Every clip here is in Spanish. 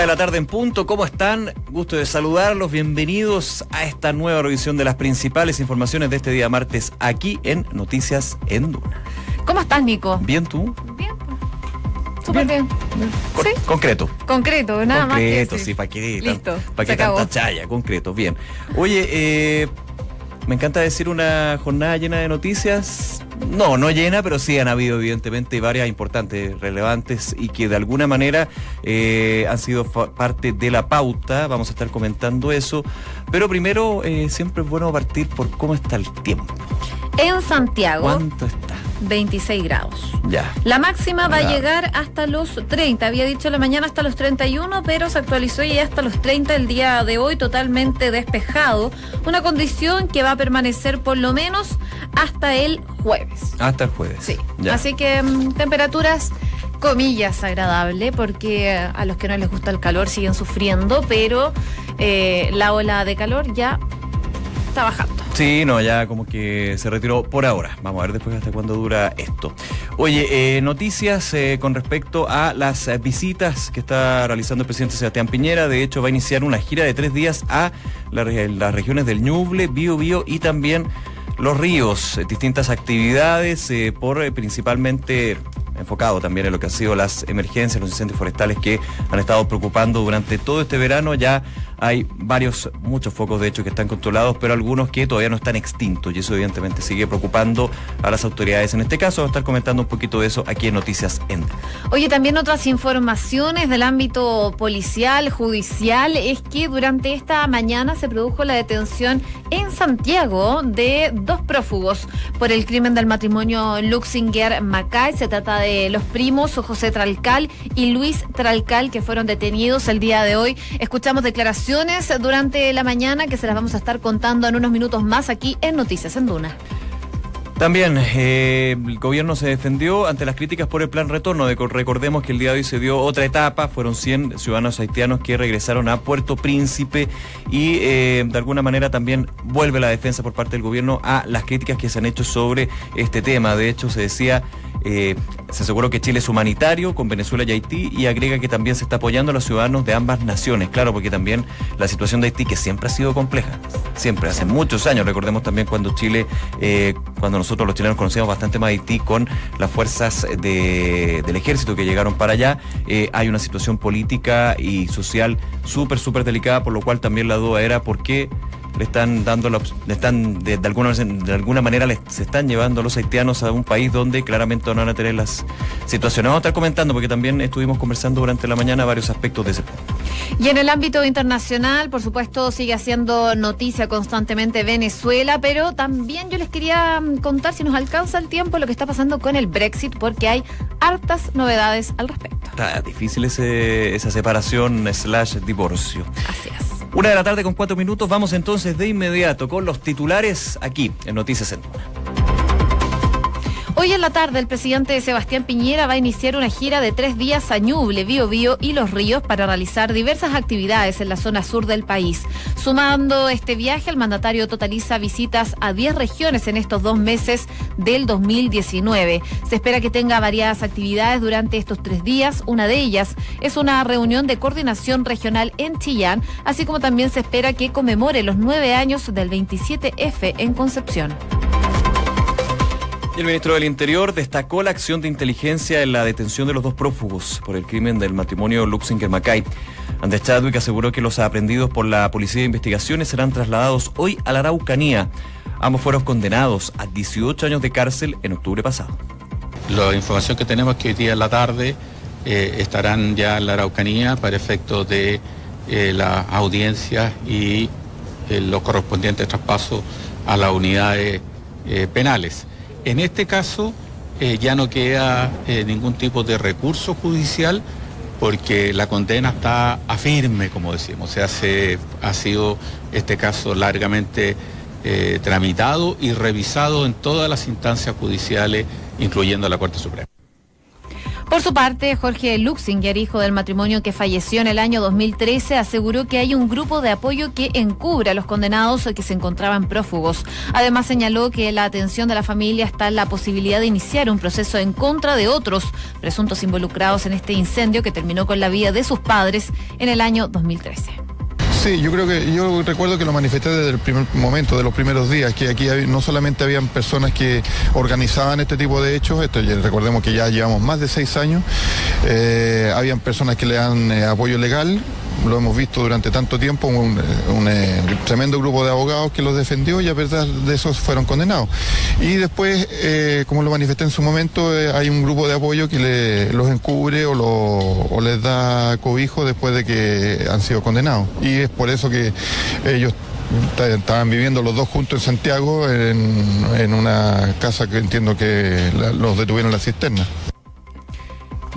De la tarde en punto, ¿cómo están? Gusto de saludarlos, bienvenidos a esta nueva revisión de las principales informaciones de este día martes aquí en Noticias en Duna. ¿Cómo estás, Nico? ¿Bien tú? Bien. Súper bien. Con- ¿Sí? Concreto. Concreto, nada concreto, más que sí, para qué, Listo, para acabó. tanta chaya, concreto, bien. Oye, eh, me encanta decir una jornada llena de noticias. No, no llena, pero sí han habido evidentemente varias importantes, relevantes y que de alguna manera eh, han sido parte de la pauta. Vamos a estar comentando eso. Pero primero, eh, siempre es bueno partir por cómo está el tiempo. En Santiago, ¿Cuánto está? 26 grados. Ya. La máxima va a llegar hasta los 30. Había dicho la mañana hasta los 31, pero se actualizó y hasta los 30 el día de hoy, totalmente despejado. Una condición que va a permanecer por lo menos hasta el jueves. Hasta el jueves. Sí. Ya. Así que mm, temperaturas comillas agradable porque eh, a los que no les gusta el calor siguen sufriendo, pero eh, la ola de calor ya está bajando. Sí, no, ya como que se retiró por ahora. Vamos a ver después hasta cuándo dura esto. Oye, eh, noticias eh, con respecto a las eh, visitas que está realizando el presidente Sebastián Piñera. De hecho, va a iniciar una gira de tres días a las regiones del Ñuble, Bío Bío y también los ríos. Eh, Distintas actividades, por principalmente enfocado también en lo que han sido las emergencias, los incendios forestales que han estado preocupando durante todo este verano. Ya hay varios, muchos focos de hecho que están controlados, pero algunos que todavía no están extintos y eso evidentemente sigue preocupando a las autoridades. En este caso, vamos a estar comentando un poquito de eso aquí en Noticias Ende. Oye, también otras informaciones del ámbito policial, judicial, es que durante esta mañana se produjo la detención en Santiago de dos prófugos por el crimen del matrimonio Luxinger Macay. Se trata de los primos José Tralcal y Luis Tralcal que fueron detenidos el día de hoy. Escuchamos declaraciones durante la mañana que se las vamos a estar contando en unos minutos más aquí en Noticias en Duna. También eh, el gobierno se defendió ante las críticas por el plan retorno. De- recordemos que el día de hoy se dio otra etapa, fueron 100 ciudadanos haitianos que regresaron a Puerto Príncipe y eh, de alguna manera también vuelve la defensa por parte del gobierno a las críticas que se han hecho sobre este tema. De hecho, se decía, eh, se aseguró que Chile es humanitario con Venezuela y Haití y agrega que también se está apoyando a los ciudadanos de ambas naciones. Claro, porque también la situación de Haití, que siempre ha sido compleja, siempre, hace muchos años, recordemos también cuando Chile, eh, cuando nosotros los chilenos conocíamos bastante más Haití con las fuerzas de- del ejército que llegaron para allá, eh, hay una situación política y social súper, súper delicada, por lo cual también la duda era por qué le están dando la, le están de, de alguna de alguna manera les, se están llevando a los haitianos a un país donde claramente no van a tener las situaciones. Vamos a estar comentando porque también estuvimos conversando durante la mañana varios aspectos de ese punto. Y en el ámbito internacional, por supuesto, sigue haciendo noticia constantemente Venezuela, pero también yo les quería mm, contar, si nos alcanza el tiempo, lo que está pasando con el Brexit, porque hay hartas novedades al respecto. Está difícil ese- esa separación slash divorcio. Así es. Una de la tarde con cuatro minutos. Vamos entonces de inmediato con los titulares aquí en Noticias en Duna. Hoy en la tarde, el presidente Sebastián Piñera va a iniciar una gira de tres días a Ñuble, Bío Bío y Los Ríos para realizar diversas actividades en la zona sur del país. Sumando este viaje, el mandatario totaliza visitas a 10 regiones en estos dos meses del 2019. Se espera que tenga variadas actividades durante estos tres días. Una de ellas es una reunión de coordinación regional en Chillán, así como también se espera que conmemore los nueve años del 27F en Concepción. El ministro del Interior destacó la acción de inteligencia en la detención de los dos prófugos por el crimen del matrimonio Luxinger-Macay. Andrés Chadwick aseguró que los aprendidos por la Policía de Investigaciones serán trasladados hoy a la Araucanía. Ambos fueron condenados a 18 años de cárcel en octubre pasado. La información que tenemos es que hoy día en la tarde eh, estarán ya en la Araucanía para efectos de eh, las audiencias y eh, los correspondientes traspasos a las unidades penales. En este caso eh, ya no queda eh, ningún tipo de recurso judicial porque la condena está a firme, como decimos. O sea, se, ha sido este caso largamente eh, tramitado y revisado en todas las instancias judiciales, incluyendo la Corte Suprema. Por su parte, Jorge Luxinger, hijo del matrimonio que falleció en el año 2013, aseguró que hay un grupo de apoyo que encubre a los condenados que se encontraban prófugos. Además, señaló que la atención de la familia está en la posibilidad de iniciar un proceso en contra de otros presuntos involucrados en este incendio que terminó con la vida de sus padres en el año 2013. Sí, yo creo que yo recuerdo que lo manifesté desde el primer momento, de los primeros días, que aquí no solamente habían personas que organizaban este tipo de hechos, recordemos que ya llevamos más de seis años, eh, habían personas que le dan eh, apoyo legal, lo hemos visto durante tanto tiempo, un, eh, tremendo grupo de abogados que los defendió y a pesar de eso fueron condenados. Y después, eh, como lo manifesté en su momento, eh, hay un grupo de apoyo que los encubre o, les da cobijo después de que han sido condenados. Y es por eso que ellos estaban viviendo los dos juntos en Santiago en, una casa que entiendo que los detuvieron la cisterna.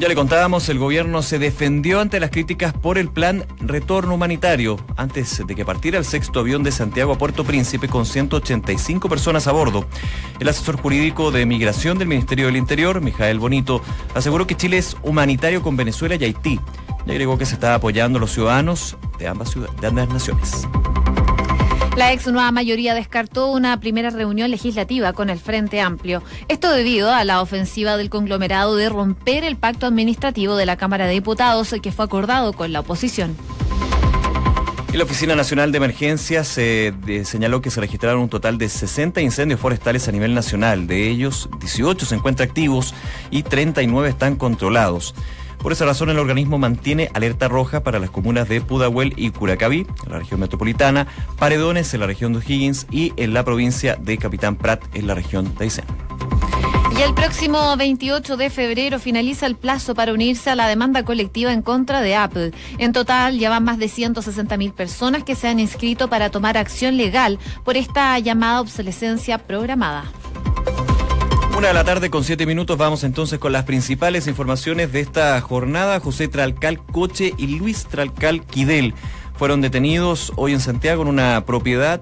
Ya le contábamos, el gobierno se defendió ante las críticas por el plan retorno humanitario, antes de que partiera el sexto avión de Santiago a Puerto Príncipe con 185 personas a bordo. El asesor jurídico de migración del Ministerio del Interior, Mijael Bonito, aseguró que Chile es humanitario con Venezuela y Haití. Y agregó que se está apoyando a los ciudadanos de ambas, de ambas naciones. La ex nueva mayoría descartó una primera reunión legislativa con el Frente Amplio. Esto debido a la ofensiva del conglomerado de romper el pacto administrativo de la Cámara de Diputados que fue acordado con la oposición. Y la Oficina Nacional de Emergencias eh, señaló que se registraron un total de 60 incendios forestales a nivel nacional. De ellos, 18 se encuentran activos y 39 están controlados. Por esa razón, el organismo mantiene alerta roja para las comunas de Pudahuel y Curacaví, en la región metropolitana, Paredones, en la región de O'Higgins, y en la provincia de Capitán Prat, en la región de Aysén. Y el próximo 28 de febrero finaliza el plazo para unirse a la demanda colectiva en contra de Apple. En total, ya van más de 160 mil personas que se han inscrito para tomar acción legal por esta llamada obsolescencia programada. Una de la tarde con siete minutos vamos entonces con las principales informaciones de esta jornada. José Tralcal Coche y Luis Tralcal Quidel fueron detenidos hoy en Santiago en una propiedad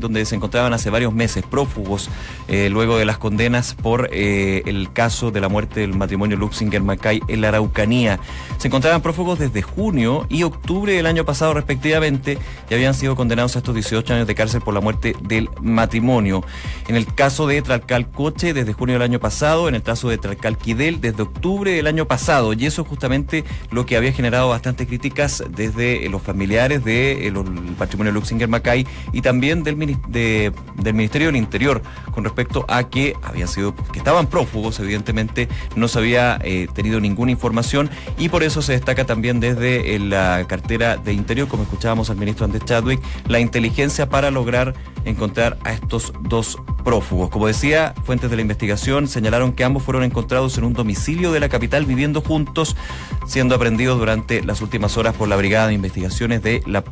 donde se encontraban hace varios meses prófugos eh, luego de las condenas por eh, el caso de la muerte del matrimonio Luxinger Macay en la Araucanía. Se encontraban prófugos desde junio y octubre del año pasado respectivamente y habían sido condenados a estos 18 años de cárcel por la muerte del matrimonio. En el caso de Tralcal Coche desde junio del año pasado, en el caso de Tralcal Quidel desde octubre del año pasado y eso es justamente lo que había generado bastantes críticas desde los familiares del de, matrimonio Luxinger Macay y también del del Ministerio del Interior con respecto a que habían sido, que estaban prófugos, evidentemente no se había eh, tenido ninguna información y por eso se destaca también desde eh, la cartera de Interior, como escuchábamos al ministro Andrés Chadwick, la inteligencia para lograr encontrar a estos dos prófugos. Como decía, fuentes de la investigación señalaron que ambos fueron encontrados en un domicilio de la capital viviendo juntos, siendo aprendidos durante las últimas horas por la Brigada de Investigaciones de la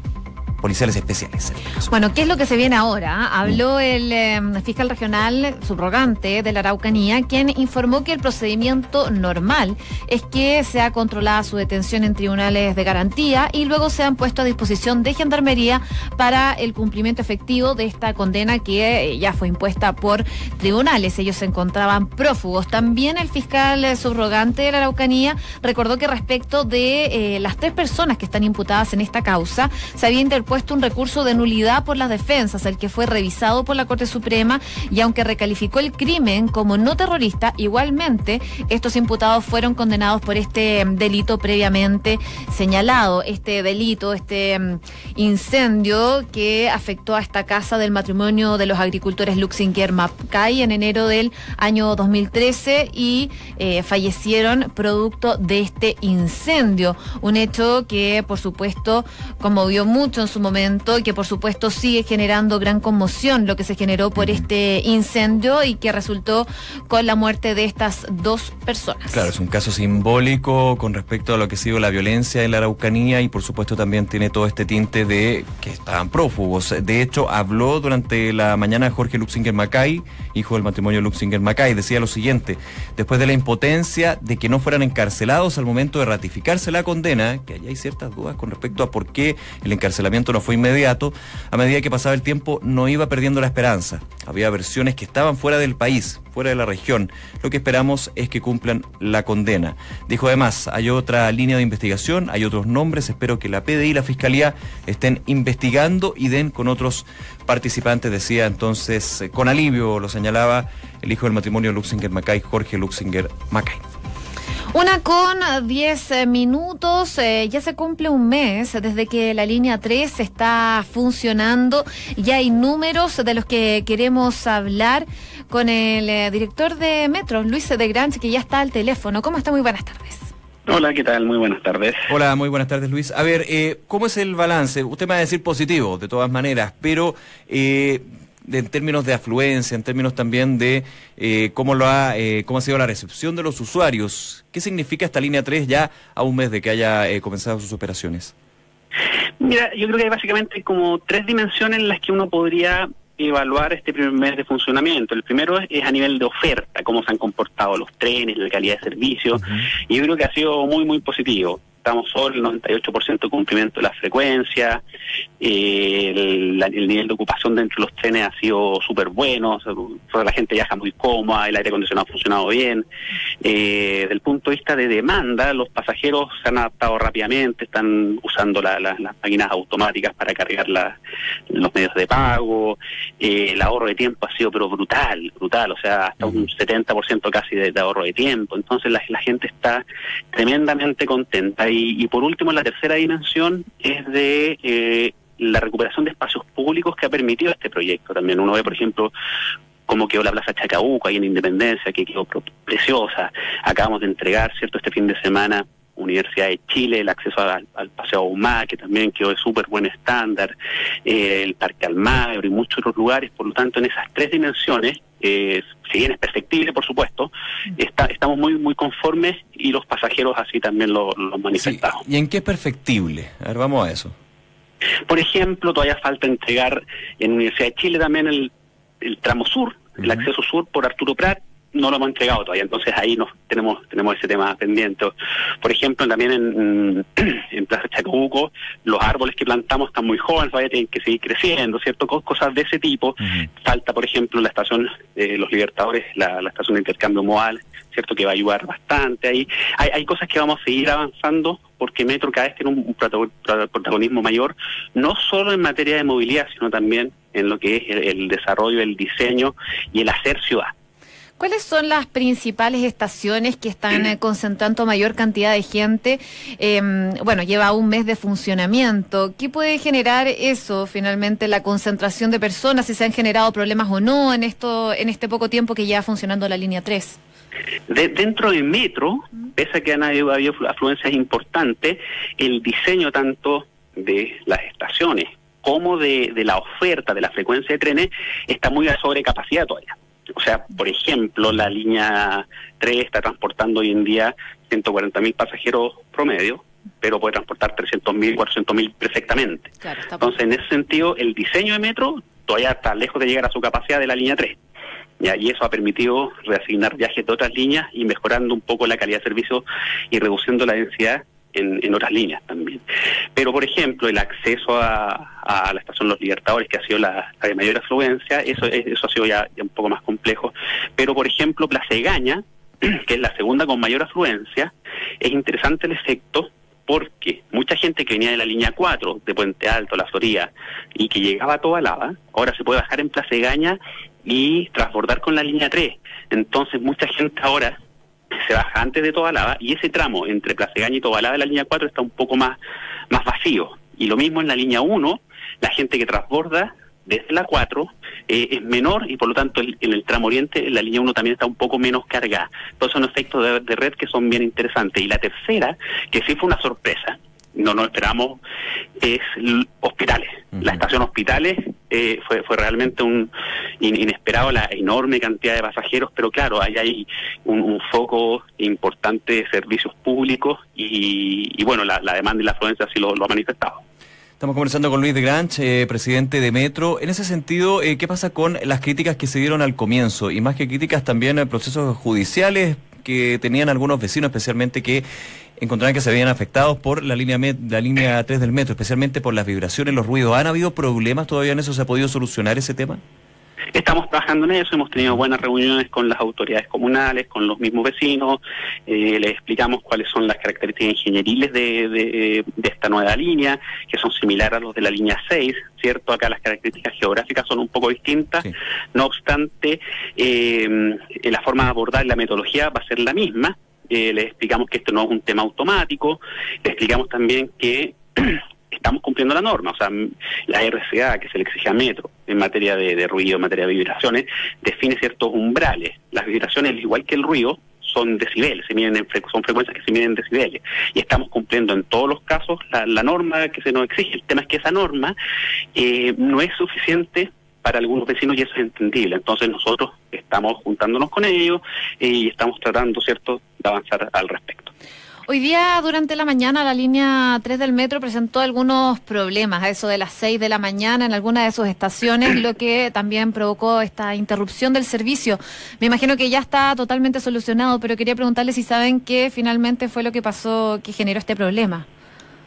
policiales especiales. Bueno, ¿qué es lo que se viene ahora? Habló el em, fiscal regional subrogante de la Araucanía, quien informó que el procedimiento normal es que sea controlada su detención en tribunales de garantía y luego sean puestos a disposición de gendarmería para el cumplimiento efectivo de esta condena que eh, ya fue impuesta por tribunales. Ellos se encontraban prófugos. También el fiscal subrogante de la Araucanía recordó que respecto de eh, las tres personas que están imputadas en esta causa, se había interpuesto puesto un recurso de nulidad por las defensas, el que fue revisado por la Corte Suprema y aunque recalificó el crimen como no terrorista, igualmente estos imputados fueron condenados por este mm, delito previamente señalado, este delito, este mm, incendio que afectó a esta casa del matrimonio de los agricultores Luxinger Mapcay en enero del año 2013 y eh, fallecieron producto de este incendio, un hecho que por supuesto conmovió mucho en su momento y que por supuesto sigue generando gran conmoción lo que se generó por este incendio y que resultó con la muerte de estas dos personas. Claro, es un caso simbólico con respecto a lo que ha sido la violencia en la Araucanía y por supuesto también tiene todo este tinte de que estaban prófugos. De hecho, habló durante la mañana Jorge Luxinger Macay, hijo del matrimonio Luxinger Macay, decía lo siguiente, después de la impotencia de que no fueran encarcelados al momento de ratificarse la condena, que allá hay ciertas dudas con respecto a por qué el encarcelamiento no fue inmediato, a medida que pasaba el tiempo no iba perdiendo la esperanza. Había versiones que estaban fuera del país, fuera de la región. Lo que esperamos es que cumplan la condena. Dijo además, hay otra línea de investigación, hay otros nombres, espero que la PDI y la Fiscalía estén investigando y den con otros participantes, decía entonces, eh, con alivio, lo señalaba el hijo del matrimonio Luxinger-Macay, Jorge Luxinger-Macay. Una con 10 eh, minutos, eh, ya se cumple un mes desde que la línea 3 está funcionando. Ya hay números de los que queremos hablar con el eh, director de Metro, Luis de Granch, que ya está al teléfono. ¿Cómo está? Muy buenas tardes. Hola, ¿qué tal? Muy buenas tardes. Hola, muy buenas tardes, Luis. A ver, ¿cómo es el balance? Usted me va a decir positivo, de todas maneras, pero en términos de afluencia, en términos también de eh, cómo lo ha, eh, cómo ha sido la recepción de los usuarios. ¿Qué significa esta línea 3 ya a un mes de que haya eh, comenzado sus operaciones? Mira, yo creo que hay básicamente como tres dimensiones en las que uno podría evaluar este primer mes de funcionamiento. El primero es, a nivel de oferta, cómo se han comportado los trenes, la calidad de servicio, y yo creo que ha sido muy, muy positivo estamos sobre el 98% de cumplimiento de la frecuencia, eh, el, nivel de ocupación dentro de los trenes ha sido súper bueno, la gente viaja muy cómoda, el aire acondicionado ha funcionado bien. Eh, desde el punto de vista de demanda, los pasajeros se han adaptado rápidamente, están usando las máquinas automáticas para cargar los medios de pago, eh, el ahorro de tiempo ha sido pero brutal, brutal, o sea, hasta un 70% casi de, ahorro de tiempo, entonces la, la gente está tremendamente contenta y, por último, la tercera dimensión es de eh, la recuperación de espacios públicos que ha permitido este proyecto. También uno ve, por ejemplo, cómo quedó la Plaza Chacabuco ahí en Independencia, que quedó preciosa. Acabamos de entregar, ¿cierto?, este fin de semana Universidad de Chile, el acceso al, Paseo Ahumada, que también quedó de súper buen estándar, eh, el Parque Almagro y muchos otros lugares. Por lo tanto, en esas tres dimensiones, eh, si bien es perfectible, por supuesto, está, estamos muy muy conformes y los pasajeros así también lo, han manifestado. ¿Y en qué es perfectible? A ver, vamos a eso. Por ejemplo, todavía falta entregar en Universidad de Chile también el, tramo sur, el acceso sur por Arturo Prat, no lo hemos entregado todavía, entonces ahí nos tenemos tenemos ese tema pendiente. Por ejemplo, también en, en Plaza Chacabuco, los árboles que plantamos están muy jóvenes, todavía tienen que seguir creciendo, ¿cierto? Cosas de ese tipo. Falta, por ejemplo, la estación de Los Libertadores, la, estación de intercambio modal, ¿cierto? Que va a ayudar bastante ahí. Hay, hay cosas que vamos a seguir avanzando porque Metro cada vez tiene un protagonismo mayor, no solo en materia de movilidad, sino también en lo que es el desarrollo, el diseño y el hacer ciudad. ¿Cuáles son las principales estaciones que están eh, concentrando mayor cantidad de gente? Em, bueno, lleva un mes de funcionamiento. ¿Qué puede generar eso, finalmente, la concentración de personas, si se han generado problemas o no en, esto, en este poco tiempo que lleva funcionando la línea 3? dentro del metro, pese a que han habido, afluencias importantes, el diseño tanto de las estaciones como de, de la oferta de la frecuencia de trenes está muy a sobrecapacidad todavía. O sea, por ejemplo, la línea 3 está transportando hoy en día 140 mil pasajeros promedio, pero puede transportar 300 mil, 400 mil perfectamente. Entonces, en ese sentido, el diseño de metro todavía está lejos de llegar a su capacidad de la línea 3. Y eso ha permitido reasignar viajes de otras líneas y mejorando un poco la calidad de servicio y reduciendo la densidad en, otras líneas también. Pero, por ejemplo, el acceso a, la estación Los Libertadores, que ha sido la, de mayor afluencia, eso, eso ha sido ya, un poco más complejo. Pero, por ejemplo, Plaza Egaña, que es la segunda con mayor afluencia, es interesante el efecto porque mucha gente que venía de la línea 4 de Puente Alto, La Florida, y que llegaba a toda lava, ahora se puede bajar en Plaza Egaña y transbordar con la línea 3. Entonces mucha gente ahora se baja antes de Tobalaba y ese tramo entre Placegaña y Tobalaba de la línea 4 está un poco más, más vacío. Y lo mismo en la línea 1, la gente que transborda desde la 4 eh, es menor y por lo tanto en el tramo oriente la línea 1 también está un poco menos cargada. Entonces son efectos de red que son bien interesantes. Y la tercera, que sí fue una sorpresa, no nos esperamos es hospitales. La estación hospitales eh, fue, fue realmente un inesperado la enorme cantidad de pasajeros, pero claro, ahí hay un, foco importante de servicios públicos y, bueno, la, demanda y la afluencia así lo, ha manifestado. Estamos conversando con Luis de Granch, eh, presidente de Metro. En ese sentido, eh, ¿qué pasa con las críticas que se dieron al comienzo? Y más que críticas, también procesos judiciales que tenían algunos vecinos, especialmente que encontraron que se habían afectado por la línea, la línea 3 del metro, especialmente por las vibraciones, los ruidos. ¿Han habido problemas todavía en eso? ¿Se ha podido solucionar ese tema? Estamos trabajando en eso, hemos tenido buenas reuniones con las autoridades comunales, con los mismos vecinos, eh, les explicamos cuáles son las características ingenieriles de, esta nueva línea, que son similares a los de la línea 6, ¿cierto? Acá las características geográficas son un poco distintas, no obstante, eh, la forma de abordar la metodología va a ser la misma, eh, les explicamos que esto no es un tema automático, les explicamos también que estamos cumpliendo la norma. O sea, la RCA, que se le exige a Metro en materia de, ruido, en materia de vibraciones, define ciertos umbrales. Las vibraciones, igual que el ruido, son decibeles, se miden son frecuencias que se miden en decibeles. Y estamos cumpliendo en todos los casos la, norma que se nos exige. El tema es que esa norma eh, no es suficiente para algunos vecinos y eso es entendible. Entonces nosotros estamos juntándonos con ellos y estamos tratando, ¿cierto?, de avanzar al respecto. Hoy día, durante la mañana, la línea 3 del metro presentó algunos problemas, a eso de las 6 de la mañana en alguna de sus estaciones, lo que también provocó esta interrupción del servicio. Me imagino que ya está totalmente solucionado, pero quería preguntarle si saben qué finalmente fue lo que pasó, que generó este problema.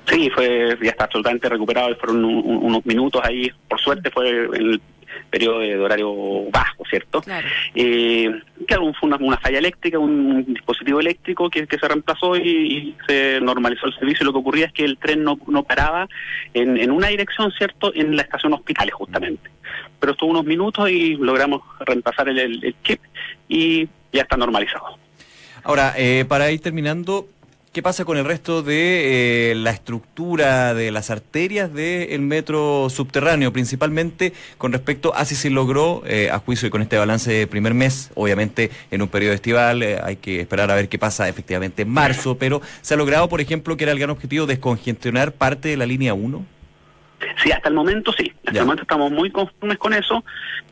Sí, fue ya está absolutamente recuperado, fueron unos minutos ahí, por suerte fue el periodo de, horario bajo, ¿cierto? Claro, eh, claro fue una, falla eléctrica, un, dispositivo eléctrico que, se reemplazó y, se normalizó el servicio. Lo que ocurría es que el tren no, no paraba en, en una dirección, ¿cierto?, en la estación Hospitales, justamente. Pero estuvo unos minutos y logramos reemplazar el, el, chip y ya está normalizado. Ahora, eh, para ir terminando, ¿Qué pasa con el resto de eh, la estructura de las arterias del metro subterráneo, principalmente con respecto a si se logró, eh, a juicio y con este balance de primer mes, obviamente en un periodo estival, eh, hay que esperar a ver qué pasa efectivamente en marzo, pero ¿se ha logrado, por ejemplo, que era el gran objetivo, descongestionar parte de la línea 1? Sí, hasta el momento sí. Hasta el momento estamos muy conformes con eso,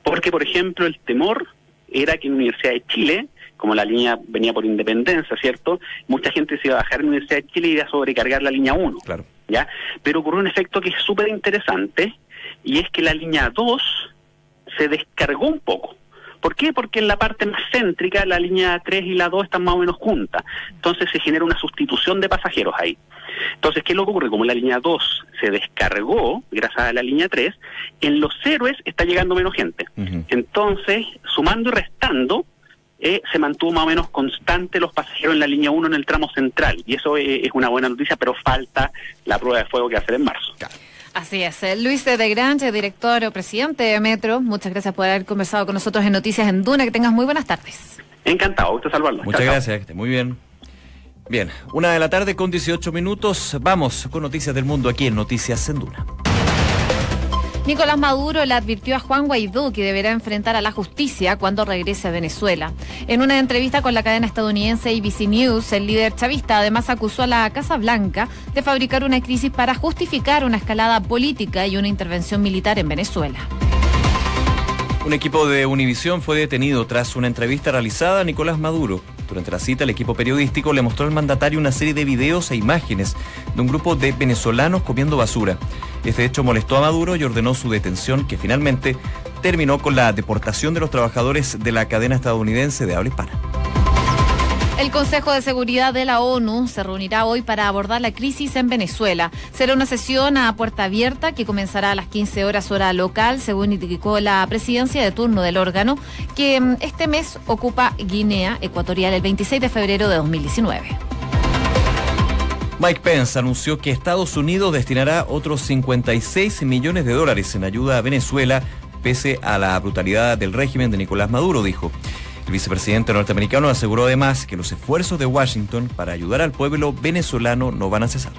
porque, por ejemplo, el temor era que en la Universidad de Chile como la línea venía por independencia, ¿cierto? Mucha gente se iba a bajar en la Universidad de Chile y iba a sobrecargar la línea 1. Claro. ¿Ya? Pero ocurrió un efecto que es súper interesante y es que la línea 2 se descargó un poco. ¿Por qué? Porque en la parte más céntrica la línea 3 y la 2 están más o menos juntas. Entonces se genera una sustitución de pasajeros ahí. Entonces, ¿qué es lo que ocurre? Como la línea 2 se descargó gracias a la línea 3, en los héroes está llegando menos gente. Entonces, sumando y restando, eh, se mantuvo más o menos constante los pasajeros en la línea 1 en el tramo central. Y eso es, una buena noticia, pero falta la prueba de fuego que va a hacer en marzo. Así es. Eh, Luis de Grange, director o presidente de Metro, muchas gracias por haber conversado con nosotros en Noticias en Duna. Que tengas muy buenas tardes. Encantado, usted salvarlo. Muchas gracias, que esté muy bien. Bien, una de la tarde con 18 minutos. Vamos con Noticias del Mundo aquí en Noticias en Duna. Nicolás Maduro le advirtió a Juan Guaidó que deberá enfrentar a la justicia cuando regrese a Venezuela. En una entrevista con la cadena estadounidense ABC News, el líder chavista además acusó a la Casa Blanca de fabricar una crisis para justificar una escalada política y una intervención militar en Venezuela. Un equipo de Univisión fue detenido tras una entrevista realizada a Nicolás Maduro. Durante la cita, el equipo periodístico le mostró al mandatario una serie de videos e imágenes de un grupo de venezolanos comiendo basura. Este hecho molestó a Maduro y ordenó su detención, que finalmente terminó con la deportación de los trabajadores de la cadena estadounidense de habla hispana. El Consejo de Seguridad de la ONU se reunirá hoy para abordar la crisis en Venezuela. Será una sesión a puerta abierta que comenzará a las 15 horas hora local, según indicó la presidencia de turno del órgano, que mm, este mes ocupa Guinea Ecuatorial el 26 de febrero de 2019. Mike Pence anunció que Estados Unidos destinará otros 56 millones de dólares en ayuda a Venezuela, pese a la brutalidad del régimen de Nicolás Maduro, dijo. El vicepresidente norteamericano aseguró además que los esfuerzos de Washington para ayudar al pueblo venezolano no van a cesar.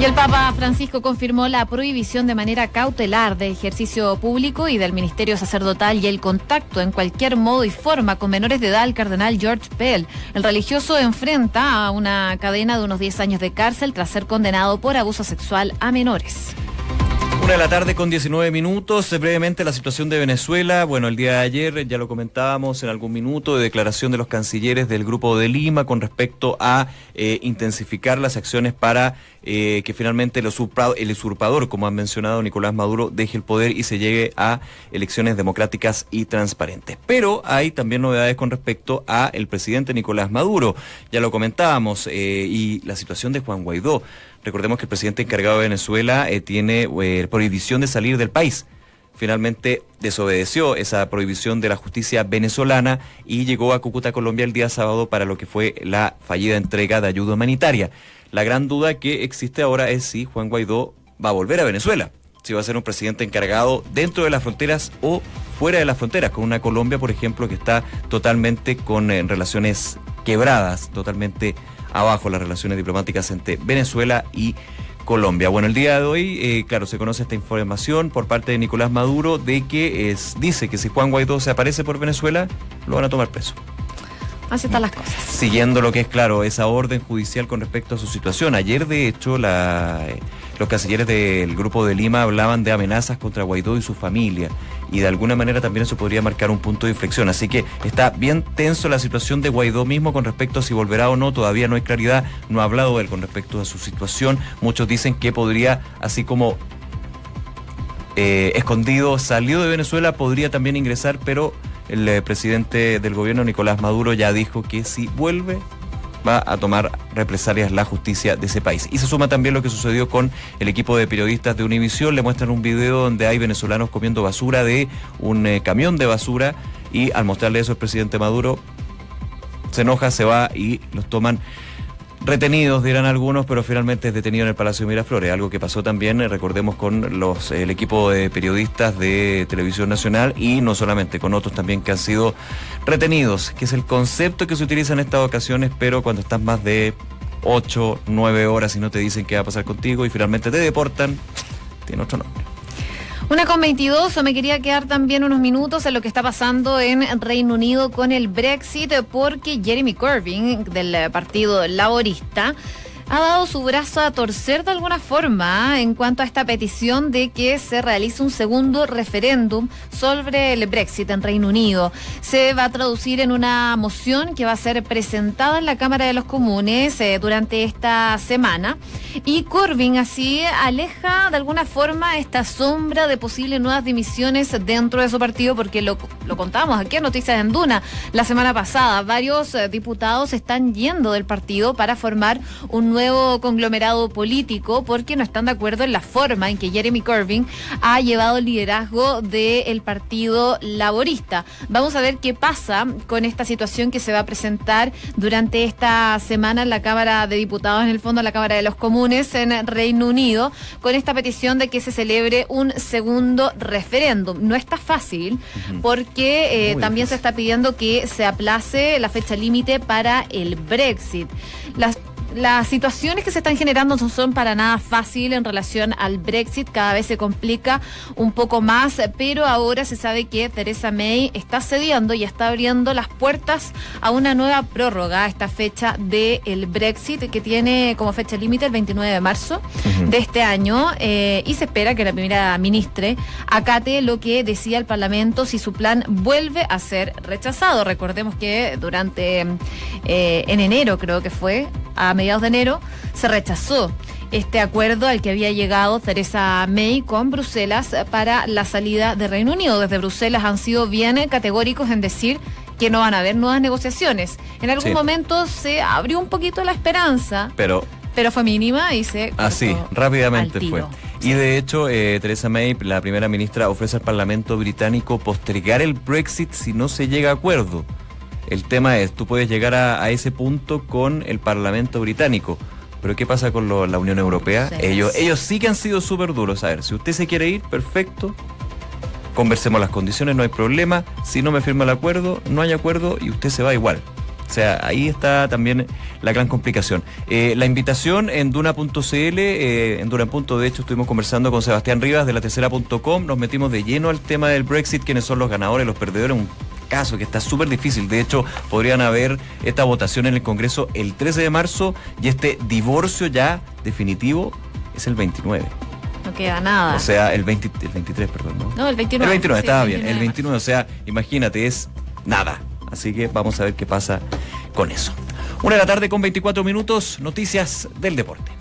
Y el Papa Francisco confirmó la prohibición de manera cautelar de ejercicio público y del ministerio sacerdotal y el contacto en cualquier modo y forma con menores de edad al cardenal George Pell. El religioso enfrenta a una cadena de unos 10 años de cárcel tras ser condenado por abuso sexual a menores. Una de la tarde con 19 minutos. Brevemente la situación de Venezuela. Bueno, el día de ayer ya lo comentábamos en algún minuto de declaración de los cancilleres del Grupo de Lima con respecto a eh, intensificar las acciones para eh, que finalmente el usurpador, el usurpador, como ha mencionado Nicolás Maduro, deje el poder y se llegue a elecciones democráticas y transparentes. Pero hay también novedades con respecto a el presidente Nicolás Maduro. Ya lo comentábamos eh, y la situación de Juan Guaidó. Recordemos que el presidente encargado de Venezuela eh, tiene eh, prohibición de salir del país. Finalmente desobedeció esa prohibición de la justicia venezolana y llegó a Cúcuta, Colombia, el día sábado para lo que fue la fallida entrega de ayuda humanitaria. La gran duda que existe ahora es si Juan Guaidó va a volver a Venezuela, si va a ser un presidente encargado dentro de las fronteras o fuera de las fronteras, con una Colombia, por ejemplo, que está totalmente con eh, relaciones quebradas, totalmente abajo las relaciones diplomáticas entre Venezuela y Colombia. Bueno, el día de hoy, eh, claro, se conoce esta información por parte de Nicolás Maduro de que es, dice que si Juan Guaidó se aparece por Venezuela, lo van a tomar preso. Así están las cosas. Siguiendo lo que es, claro, esa orden judicial con respecto a su situación. Ayer, de hecho, la, eh, los cancilleres del Grupo de Lima hablaban de amenazas contra Guaidó y su familia. Y de alguna manera también eso podría marcar un punto de inflexión. Así que está bien tenso la situación de Guaidó mismo con respecto a si volverá o no. Todavía no hay claridad. No ha hablado él con respecto a su situación. Muchos dicen que podría, así como eh, escondido, salió de Venezuela, podría también ingresar, pero el eh, presidente del gobierno, Nicolás Maduro, ya dijo que si vuelve va a tomar represalias la justicia de ese país. Y se suma también lo que sucedió con el equipo de periodistas de Univisión. Le muestran un video donde hay venezolanos comiendo basura de un eh, camión de basura y al mostrarle eso el presidente Maduro se enoja, se va y los toman retenidos, dirán algunos, pero finalmente es detenido en el Palacio de Miraflores, algo que pasó también, eh, recordemos, con los el equipo de periodistas de Televisión Nacional y no solamente, con otros también que han sido retenidos, que es el concepto que se utiliza en estas ocasiones, pero cuando estás más de 8, 9 horas y no te dicen qué va a pasar contigo y finalmente te deportan, tiene otro nombre. Una con 22, me quería quedar también unos minutos en lo que está pasando en Reino Unido con el Brexit, porque Jeremy Corbyn, del Partido Laborista, ha dado su brazo a torcer de alguna forma en cuanto a esta petición de que se realice un segundo referéndum sobre el Brexit en Reino Unido. Se va a traducir en una moción que va a ser presentada en la Cámara de los Comunes eh, durante esta semana y Corbyn así aleja de alguna forma esta sombra de posibles nuevas dimisiones dentro de su partido porque lo, lo contamos aquí en Noticias en Duna la semana pasada. Varios eh, diputados están yendo del partido para formar un nuevo conglomerado político porque no están de acuerdo en la forma en que Jeremy Corbyn ha llevado el liderazgo del Partido Laborista. Vamos a ver qué pasa con esta situación que se va a presentar durante esta semana en la Cámara de Diputados, en el fondo en la Cámara de los Comunes en Reino Unido, con esta petición de que se celebre un segundo referéndum. No está fácil porque eh, también se está pidiendo que se aplace la fecha límite para el Brexit. Las las situaciones que se están generando no son para nada fáciles en relación al Brexit, cada vez se complica un poco más, pero ahora se sabe que Theresa May está cediendo y está abriendo las puertas a una nueva prórroga a esta fecha del Brexit, que tiene como fecha límite el 29 de marzo de este año, eh, y se espera que la primera ministra acate lo que decía el Parlamento si su plan vuelve a ser rechazado. Recordemos que durante, eh, en enero creo que fue, a mediados de enero, se rechazó este acuerdo al que había llegado Theresa May con Bruselas para la salida de Reino Unido. Desde Bruselas han sido bien categóricos en decir que no van a haber nuevas negociaciones. En algún momento se abrió un poquito la esperanza. Pero pero fue mínima y se... Así, rápidamente fue. Y de hecho, eh, Theresa May, la primera ministra, ofrece al Parlamento británico postergar el Brexit si no se llega a acuerdo. El tema es, tú puedes llegar a, ese punto con el Parlamento británico. Pero ¿qué pasa con la Unión Europea? Ellos, ellos sí que han sido súper duros. A ver, si usted se quiere ir, perfecto. Conversemos las condiciones, no hay problema. Si no me firma el acuerdo, no hay acuerdo y usted se va igual. O sea, ahí está también la gran complicación. Eh, la invitación en Duna.cl, eh, en Duna. De hecho, estuvimos conversando con Sebastián Rivas de la tercera.com, nos metimos de lleno al tema del Brexit, quiénes son los ganadores, los perdedores, un caso que está súper difícil. De hecho, podrían haber esta votación en el Congreso el 13 de marzo y este divorcio ya definitivo es el 29. No queda nada. O sea, el, 20 el 23, perdón, ¿no? no, el 29. El 29, sí, estaba bien. El 29. 29, o sea, imagínate, es nada. Así que vamos a ver qué pasa con eso. Una de la tarde con 24 minutos, noticias del deporte.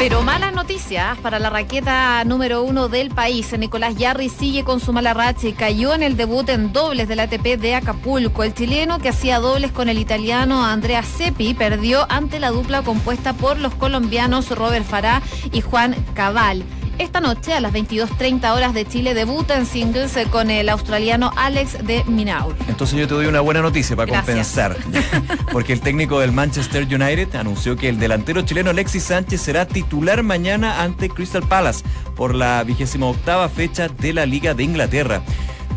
Pero malas noticias para la raqueta número uno del país. Nicolás Yarri sigue con su mala racha y cayó en el debut en dobles del ATP de Acapulco. El chileno que hacía dobles con el italiano Andrea Seppi perdió ante la dupla compuesta por los colombianos Robert Farah y Juan Cabal. Esta noche a las 22.30 horas de Chile debuta en singles eh, con el australiano Alex de Minaur. Entonces yo te doy una buena noticia para Gracias. compensar. Porque el técnico del Manchester United anunció que el delantero chileno Alexis Sánchez será titular mañana ante Crystal Palace por la vigésima octava fecha de la Liga de Inglaterra.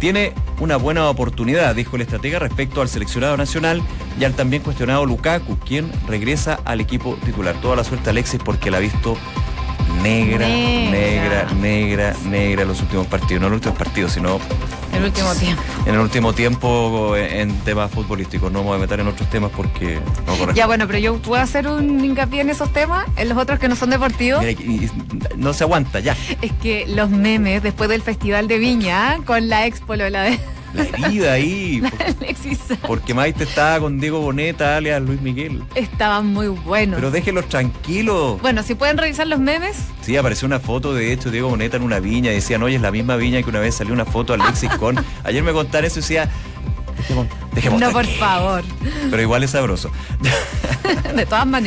Tiene una buena oportunidad, dijo el estratega, respecto al seleccionado nacional y al también cuestionado Lukaku, quien regresa al equipo titular. Toda la suerte Alexis porque la ha visto negra, Negra. negra, negra, negra los últimos partidos. No los últimos partidos, sino El último tiempo. en el último tiempo en temas futbolísticos. No me voy a meter en otros temas porque no corresponde. Ya bueno, pero yo puedo hacer un hincapié en esos temas, en los otros que no son deportivos. Mira, y- y- no se aguanta ya. Es que los memes después del Festival de Viña con la expo la de La herida ahí. por- Alexis Sánchez, Porque Maite estaba con Diego Boneta, alias Luis Miguel. estaban muy buenos. Pero déjenlos tranquilos. Bueno, si pueden revisar los memes, Sí, apareció una foto de hecho Diego Boneta en una viña y decían, oye, es la misma viña que una vez salió una foto Alexis con. Ayer me contaron eso y decía, dejemos, dejemos no por tranquilo". favor. Pero igual es sabroso. De todas maneras.